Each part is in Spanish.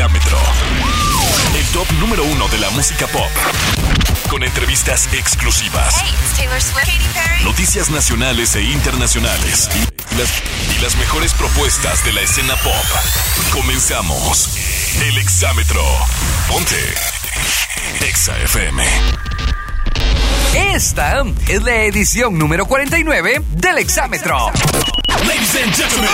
Exámetro. El top número uno de la música pop. Con entrevistas exclusivas. Noticias nacionales e internacionales. Y las, y las mejores propuestas de la escena pop. Comenzamos. El Exámetro. Ponte. Exa FM. Esta es la edición número 49 del Exámetro. Ladies and gentlemen.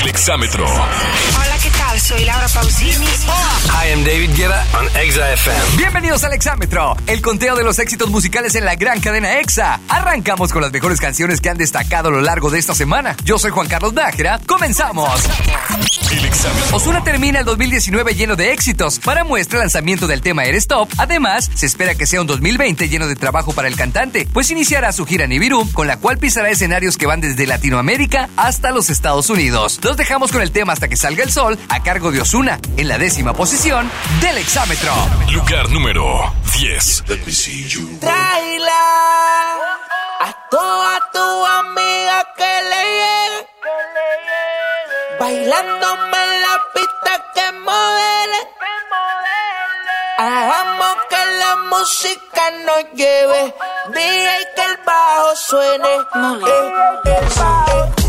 El Exámetro. Hola, ¿qué tal? Soy Laura Pausini. Hi, I'm David Guetta on Exa FM. Bienvenidos al Exámetro, el conteo de los éxitos musicales en la gran cadena Exa. Arrancamos con las mejores canciones que han destacado a lo largo de esta semana. Yo soy Juan Carlos Nájera. Comenzamos. El Exámetro. Osuna termina el 2019 lleno de éxitos. Para muestra el lanzamiento del tema Eres Top. Además, se espera que sea un 2020 lleno de trabajo para el cantante, pues iniciará su gira Nibiru, con la cual pisará escenarios que van desde Latinoamérica hasta los Estados Unidos. Los dejamos con el tema Hasta que salga el sol, a cargo de Osuna, en la décima posición del Exámetro. Lugar número 10. Tráela a toda tu amiga que le llegue. Bailándome en la pista que modele. Hagamos que la música nos lleve. DJ que el bajo suene. Eh, eh, eh.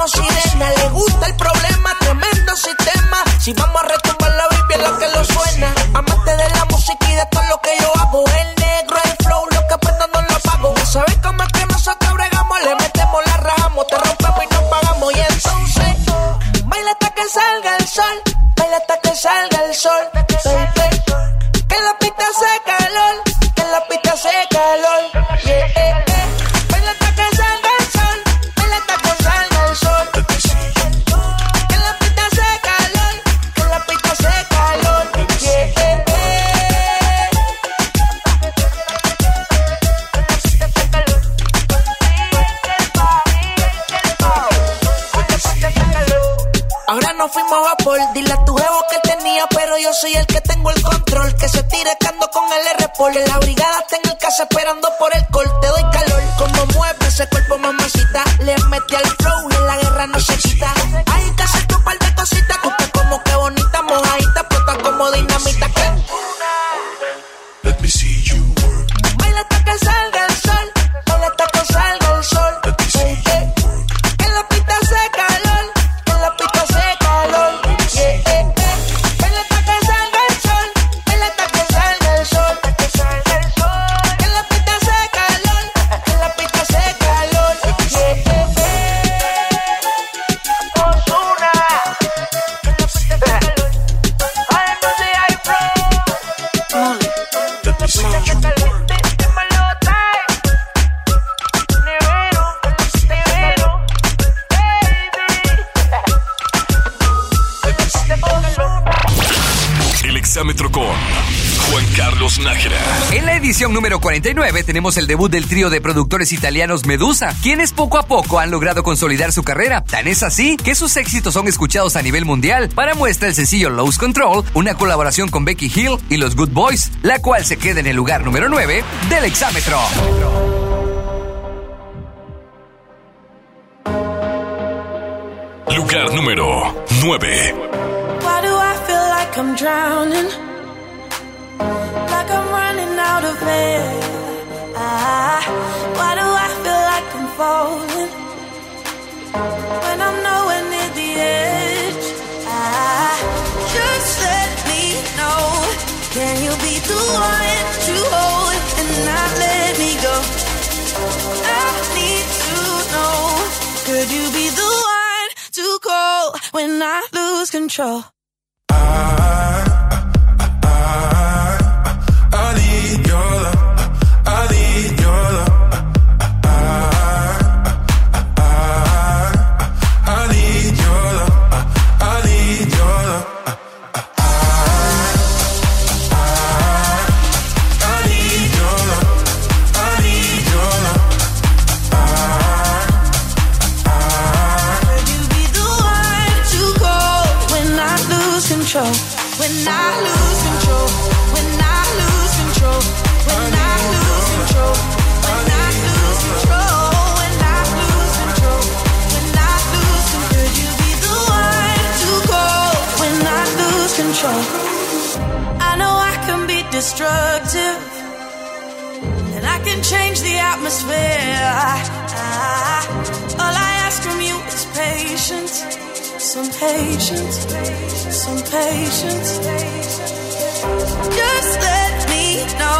Como sirena. Le gusta el problema, tremendo sistema. Si vamos a 99 tenemos el debut del trío de productores italianos Medusa, quienes poco a poco han logrado consolidar su carrera. Tan es así que sus éxitos son escuchados a nivel mundial. Para muestra el sencillo Lose Control, una colaboración con Becky Hill y los Good Boys, la cual se queda en el lugar número 9 del exámetro. Lugar número 9. out of bed. ah. why do I feel like I'm falling when I'm nowhere near the edge? Ah. just let me know. Can you be the one to hold and not let me go? I need to know. Could you be the one to call when I lose control? Ah. your love. Destructive, and I can change the atmosphere. I, all I ask from you is patience, some patience, some patience. Just let me know.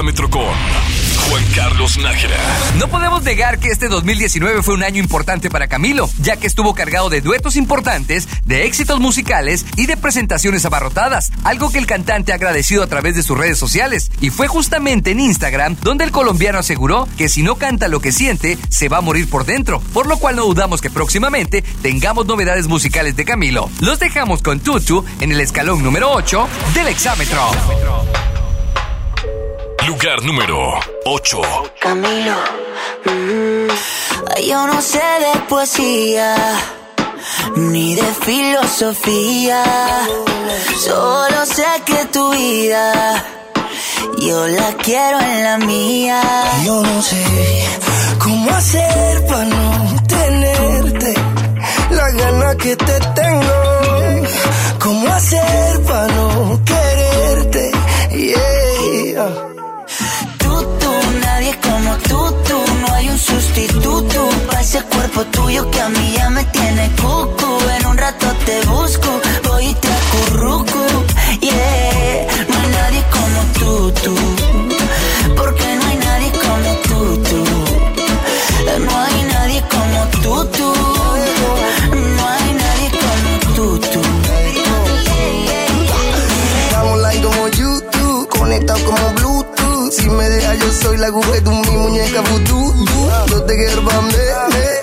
control? con Juan Carlos Nájera. No podemos negar que este 2019 fue un año importante para Camilo, ya que estuvo cargado de duetos importantes, de éxitos musicales y de presentaciones abarrotadas, algo que el cantante ha agradecido a través de sus redes sociales. Y fue justamente en Instagram donde el colombiano aseguró que si no canta lo que siente, se va a morir por dentro, por lo cual no dudamos que próximamente tengamos novedades musicales de Camilo. Los dejamos con Tutu en el escalón número 8 del exámetro. Lugar número 8. Camilo. Mm, yo no sé de poesía. Ni de filosofía. Solo sé que tu vida. Yo la quiero en la mía. Yo no sé cómo hacer para no tenerte. La gana que te tengo. Cómo hacer para no quererte. Yeah No hay un sustituto para ese cuerpo tuyo que a mí ya me tiene cucu. En un rato te busco, voy y te acurruco. Yeah, no hay nadie como tú, tú. Porque no hay nadie como tú, tú. No hay nadie como tú, tú. Si me deja, yo soy la tú, mi muñeca vudú. No te quiero pa'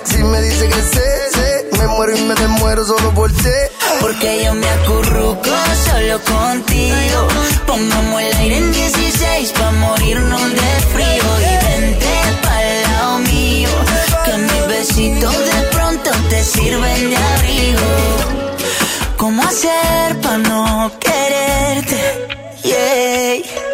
Si me dice que sé, sé, me muero y me desmuero solo por ti. Porque yo me acurruco solo contigo. Pongamos el aire en 16 pa' morirnos de frío. Y vente pa'l lado mío. Que mis besitos de pronto te sirven de abrigo. ¿Cómo hacer pa' no quererte? Yeah.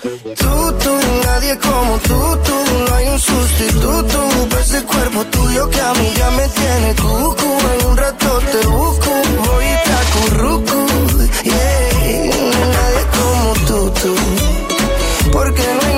Tú, tú, nadie como tú, tú, no hay un sustituto ese cuerpo tuyo que a mí ya me tiene cucu. En un rato te busco, voy y te acurruco, yeah. Nadie como tú, tú, porque no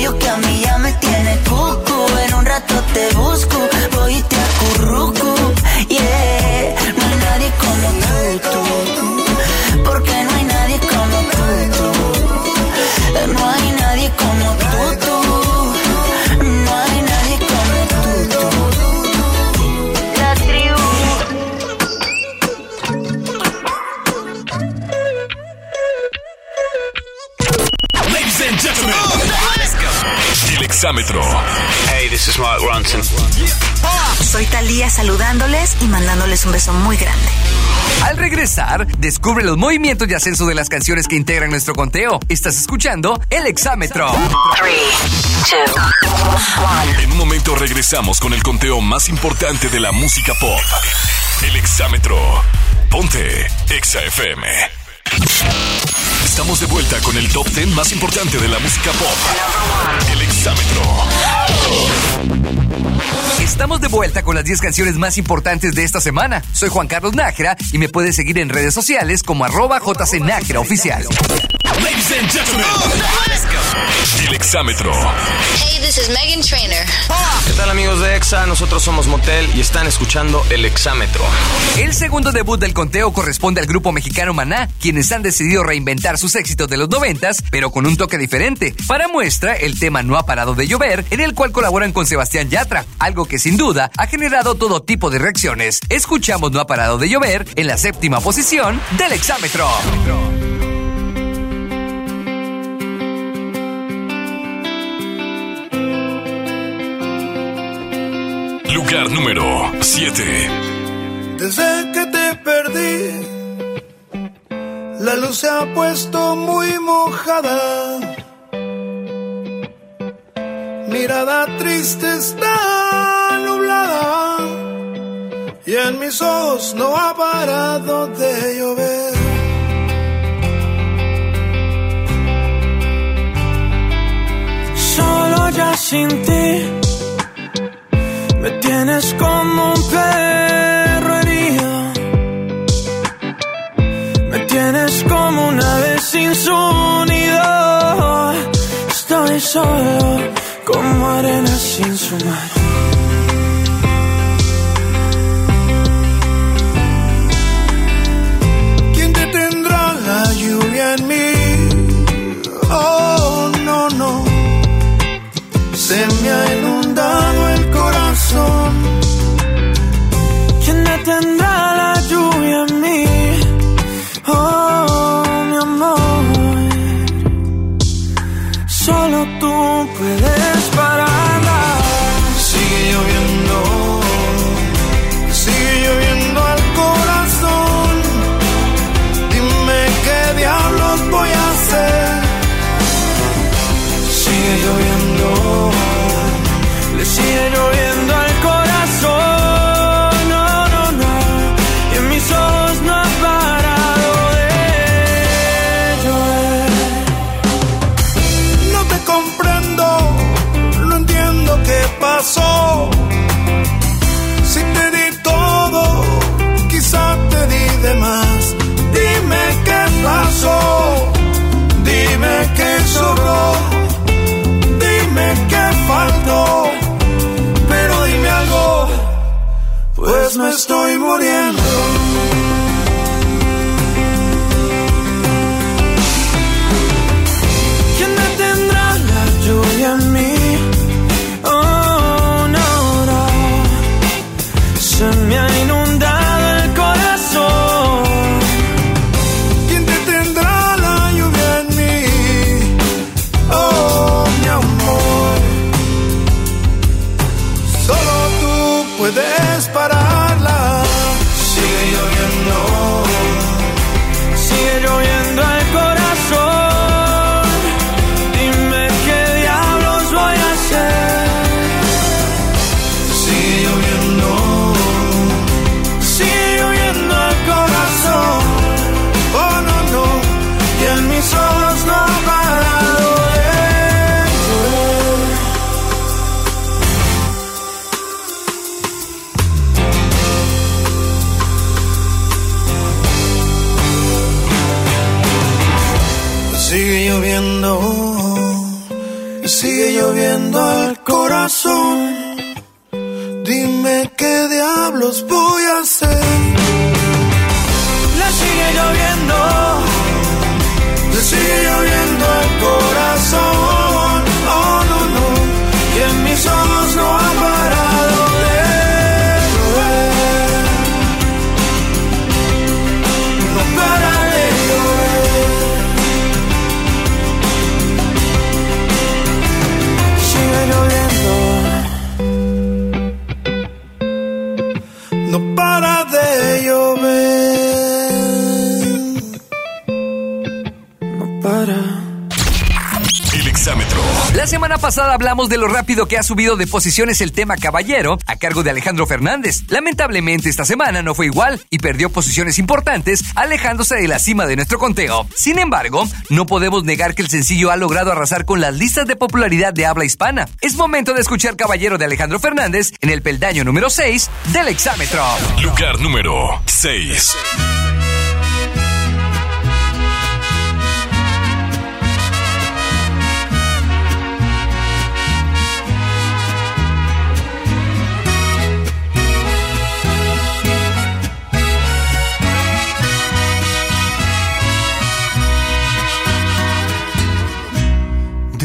you got me y mandándoles un beso muy grande. Al regresar, descubre los movimientos y ascenso de las canciones que integran nuestro conteo. Estás escuchando El Exámetro. En un momento regresamos con el conteo más importante de la música pop. El Exámetro. Ponte Exa FM. Estamos de vuelta con el top 10 más importante de la música pop. El Exámetro. Estamos de vuelta con las 10 canciones más importantes de esta semana. Soy Juan Carlos Nájera y me puedes seguir en redes sociales como arroba jcnájera oficial. Ladies and gentlemen, Exámetro. Hey, this is Megan Trainer. ¿Qué tal amigos de EXA? Nosotros somos Motel y están escuchando El Exámetro. El segundo debut del conteo corresponde al grupo mexicano Maná, quienes han decidido reinventar sus éxitos de los noventas, pero con un toque diferente. Para muestra, el tema No ha parado de llover, en el cual colaboran con Sebastián Yatra, algo que sin duda ha generado todo tipo de reacciones. Escuchamos No ha parado de llover en la séptima posición del exámetro. Lugar número 7. Desde que te perdí, la luz se ha puesto muy mojada. Mirada triste está nublada y en mis ojos no ha parado de llover. Solo ya sin ti me tienes como un perro herido. Me tienes como una vez sin su nido. Estoy solo como arena sin su mar. ¿Quién detendrá la lluvia en mí? Oh, no, no. Se me ha pues me estoy. Diablos voy a hacer. Le sigue lloviendo. Le sigue lloviendo semana pasada hablamos de lo rápido que ha subido de posiciones el tema Caballero a cargo de Alejandro Fernández. Lamentablemente esta semana no fue igual y perdió posiciones importantes alejándose de la cima de nuestro conteo. Sin embargo, no podemos negar que el sencillo ha logrado arrasar con las listas de popularidad de habla hispana. Es momento de escuchar Caballero de Alejandro Fernández en el peldaño número 6 del exámetro. Lugar número 6.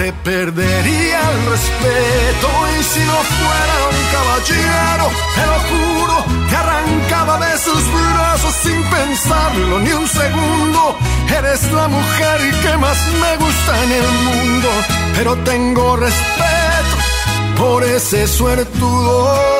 te perdería el respeto y si no fuera un caballero, te lo juro, te arrancaba de sus brazos sin pensarlo ni un segundo. Eres la mujer que más me gusta en el mundo, pero tengo respeto por ese suertudo.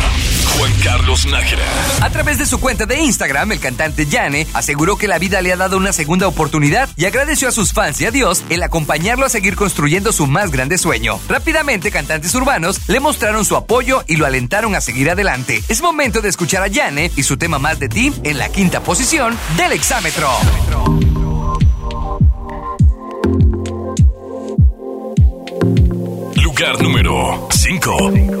Juan Carlos Nájera. A través de su cuenta de Instagram, el cantante Yane aseguró que la vida le ha dado una segunda oportunidad y agradeció a sus fans y a Dios el acompañarlo a seguir construyendo su más grande sueño. Rápidamente, cantantes urbanos le mostraron su apoyo y lo alentaron a seguir adelante. Es momento de escuchar a Yane y su tema Más de ti en la quinta posición del exámetro. Lugar número 5.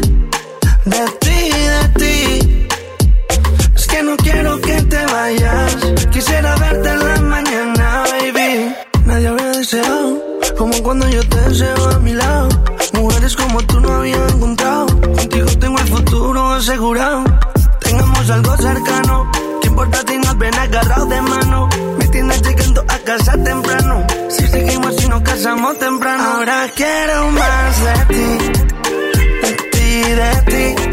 Tengamos algo cercano. ¿Qué importa si nos ven agarrados de mano? Me tienes llegando a casa temprano. Si seguimos y nos casamos temprano. Ahora quiero más de ti. De ti, de ti.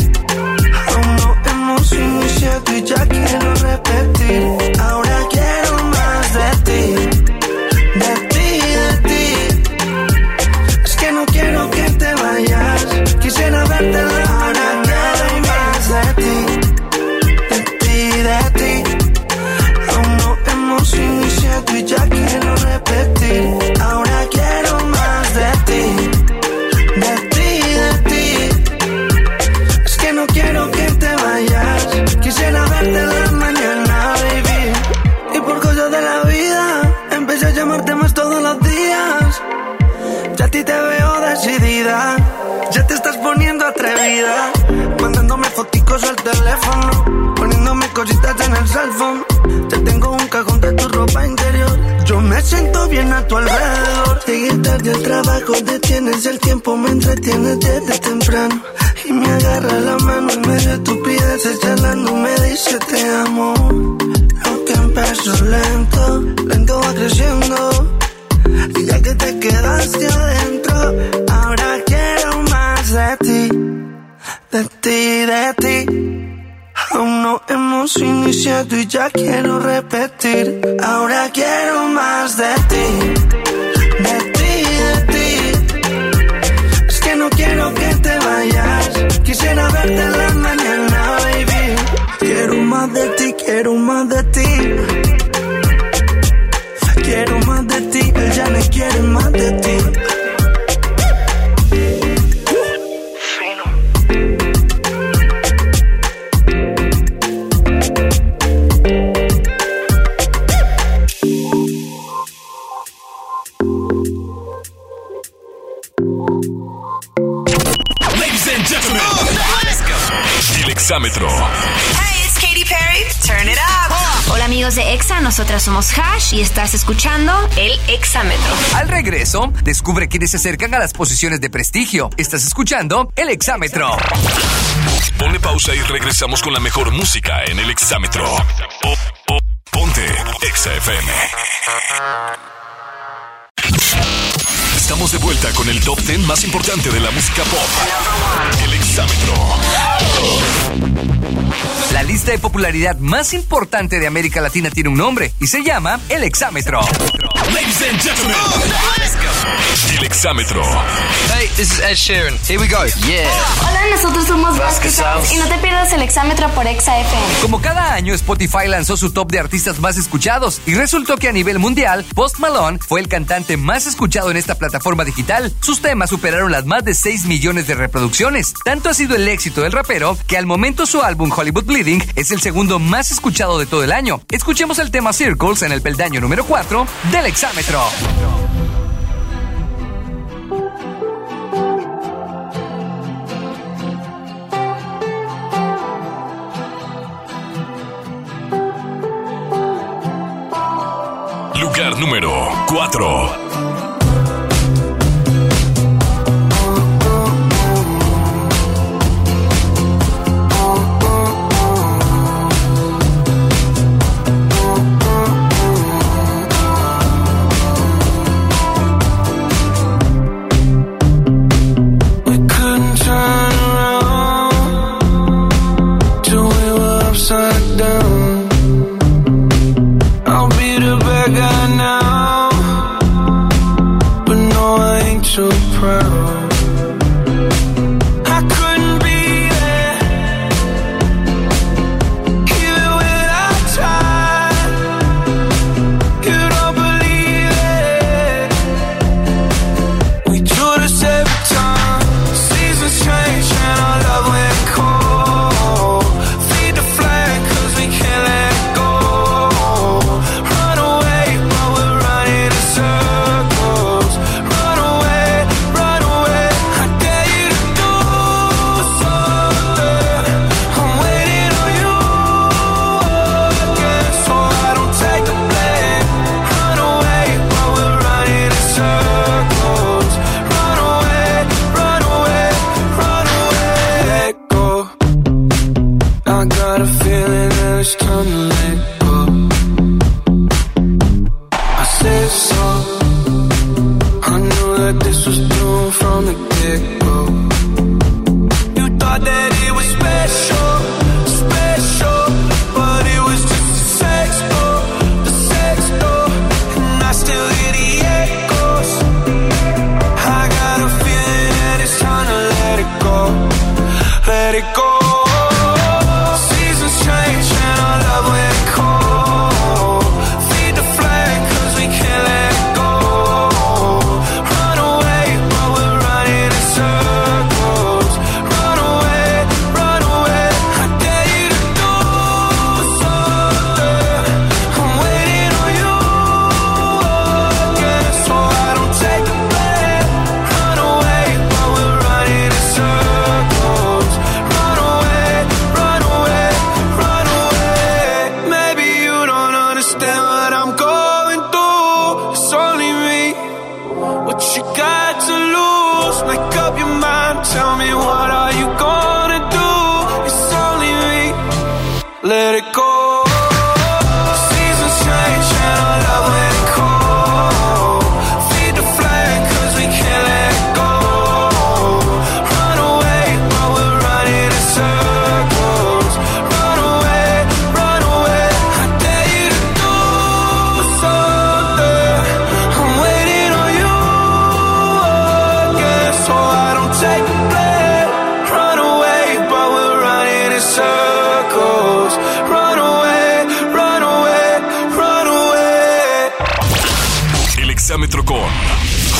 Ahora quiero más de ti, de ti, de ti. Es que no quiero que te vayas. Quisiera verte en la mañana, baby. Quiero más de ti, quiero más de ti. Y estás escuchando el Exámetro. Al regreso, descubre quiénes se acercan a las posiciones de prestigio. Estás escuchando el exámetro. Pone pausa y regresamos con la mejor música en el exámetro. Po- po- ponte Exa FM. Estamos de vuelta con el top 10 más importante de la música pop. El exámetro. La lista de popularidad más importante de América Latina tiene un nombre y se llama el exámetro. Ladies and gentlemen, el exámetro. Hey, this is Ed Sheeran. Here we go. Yeah. Hola, nosotros somos Vasquez y no te pierdas el exámetro por Exa FM. Como cada año, Spotify lanzó su top de artistas más escuchados y resultó que a nivel mundial, Post Malone fue el cantante más escuchado en esta plataforma digital. Sus temas superaron las más de 6 millones de reproducciones. Tanto ha sido el éxito del rapero que al momento su álbum Hollywood Bleeding es el segundo más escuchado de todo el año. Escuchemos el tema Circles en el peldaño número 4 del exámetro. Lugar número 4.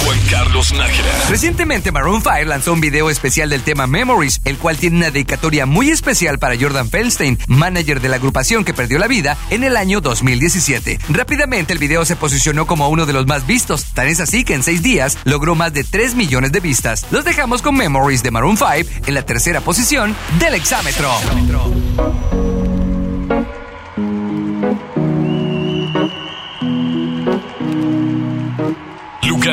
Juan Carlos Nájera. Recientemente Maroon 5 lanzó un video especial del tema Memories, el cual tiene una dedicatoria muy especial para Jordan Feldstein, manager de la agrupación que perdió la vida en el año 2017. Rápidamente el video se posicionó como uno de los más vistos, tan es así que en seis días logró más de 3 millones de vistas. Los dejamos con Memories de Maroon 5 en la tercera posición del exámetro.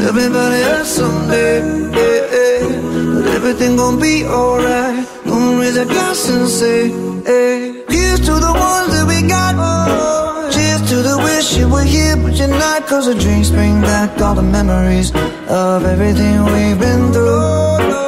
everybody hurts someday. Yeah, yeah. But everything gon' be alright. Gonna raise a glass and say, hey. Here's to the ones that we got. Cheers to the wish you were here, but you're not. Cause the drinks bring back all the memories of everything we've been through.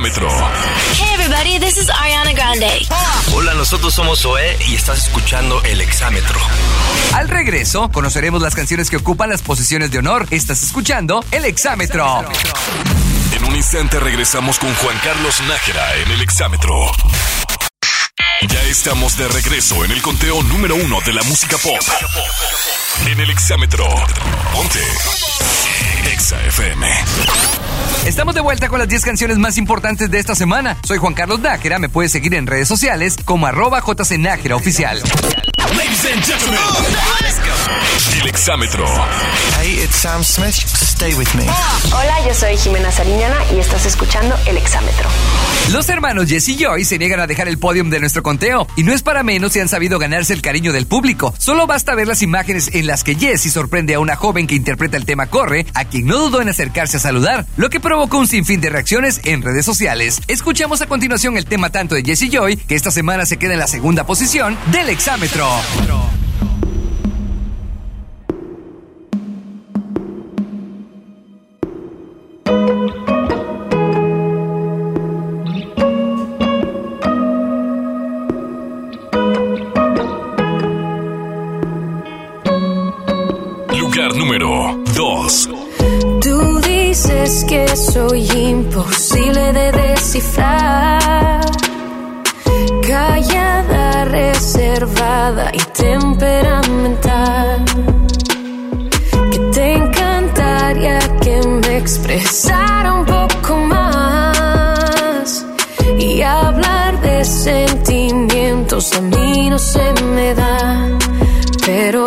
Hey everybody, this is Ariana Grande. Hola, nosotros somos Zoé y estás escuchando El Exámetro. Al regreso, conoceremos las canciones que ocupan las posiciones de honor. Estás escuchando el exámetro. En un instante regresamos con Juan Carlos Nájera en el exámetro. Ya estamos de regreso en el conteo número uno de la música pop. En el exámetro. Ponte. Exa FM. Estamos de vuelta con las 10 canciones más importantes de esta semana. Soy Juan Carlos Nájera, me puedes seguir en redes sociales como arroba jcnájera oficial. Ladies and gentlemen, el exámetro. Hey, it's Sam Smith. Stay with me. Hola, yo soy Jimena Sariñana y estás escuchando El Exámetro. Los hermanos Jesse y Joy se niegan a dejar el podium de nuestro conteo y no es para menos si han sabido ganarse el cariño del público. Solo basta ver las imágenes en las que Jesse sorprende a una joven que interpreta el tema Corre, a quien no dudó en acercarse a saludar, lo que provocó un sinfín de reacciones en redes sociales. Escuchamos a continuación el tema tanto de Jesse Joy, que esta semana se queda en la segunda posición del exámetro. Sentimientos a mí no se me da. Pero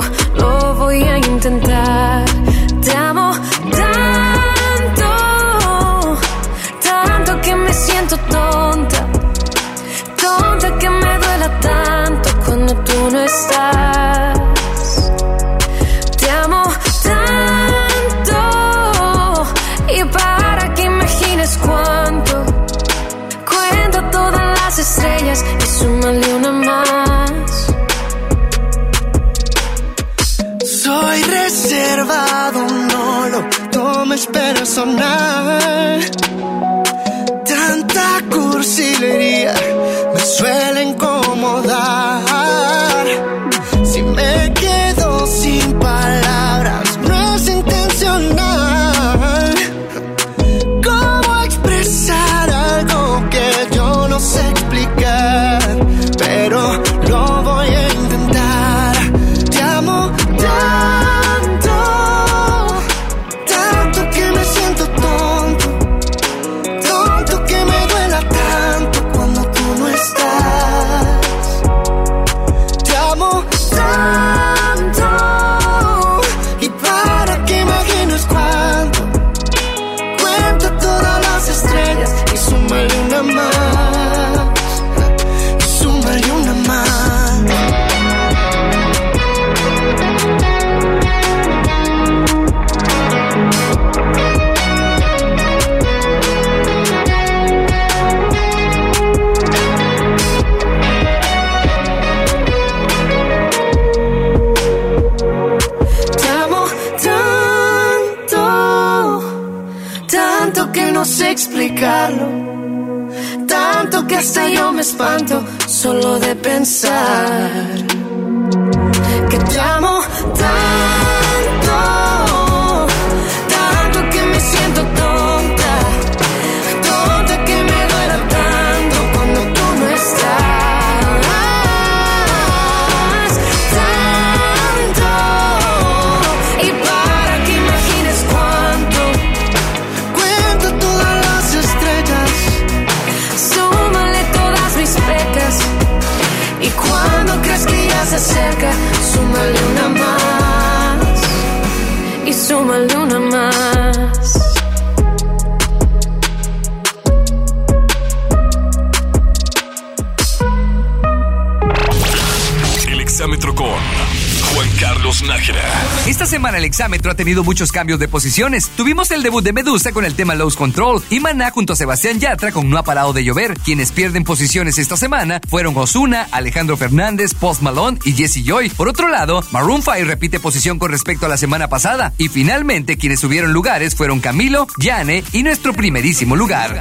El exámetro ha tenido muchos cambios de posiciones. Tuvimos el debut de Medusa con el tema Low Control y Maná junto a Sebastián Yatra con No ha parado de llover. Quienes pierden posiciones esta semana fueron Osuna, Alejandro Fernández, Post Malone y Jesse Joy. Por otro lado, Maroon 5 repite posición con respecto a la semana pasada. Y finalmente quienes subieron lugares fueron Camilo, Yane y nuestro primerísimo lugar.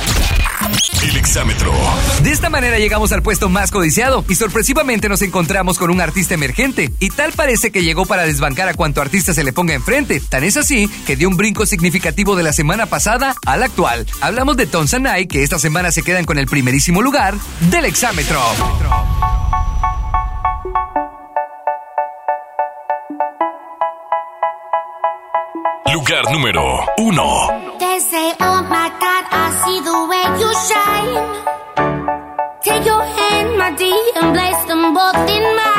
El exámetro. De esta manera llegamos al puesto más codiciado y sorpresivamente nos encontramos con un artista emergente. Y tal parece que llegó para desbancar a cuanto artista se le ponga enfrente. Tan es así que dio un brinco significativo de la semana pasada al actual. Hablamos de Tonsanai, que esta semana se quedan con el primerísimo lugar del exámetro. Lugar número 1. They say, oh my God, I see the way you shine. Take your hand, my dear, and place them both in mine.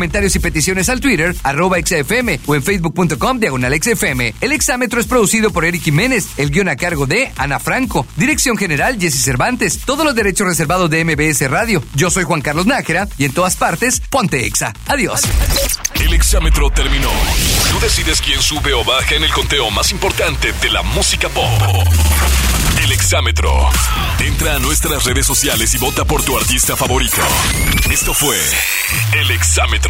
Comentarios y peticiones al Twitter, arroba XFM o en facebook.com diagonal XFM. El exámetro es producido por Eric Jiménez, el guion a cargo de Ana Franco, dirección general Jesse Cervantes, todos los derechos reservados de MBS Radio. Yo soy Juan Carlos Nájera y en todas partes, ponte Exa. Adiós. El exámetro terminó. Tú decides quién sube o baja en el conteo más importante de la música pop. El exámetro. Entra a nuestras redes sociales y vota por tu artista favorito. Esto fue El exámetro.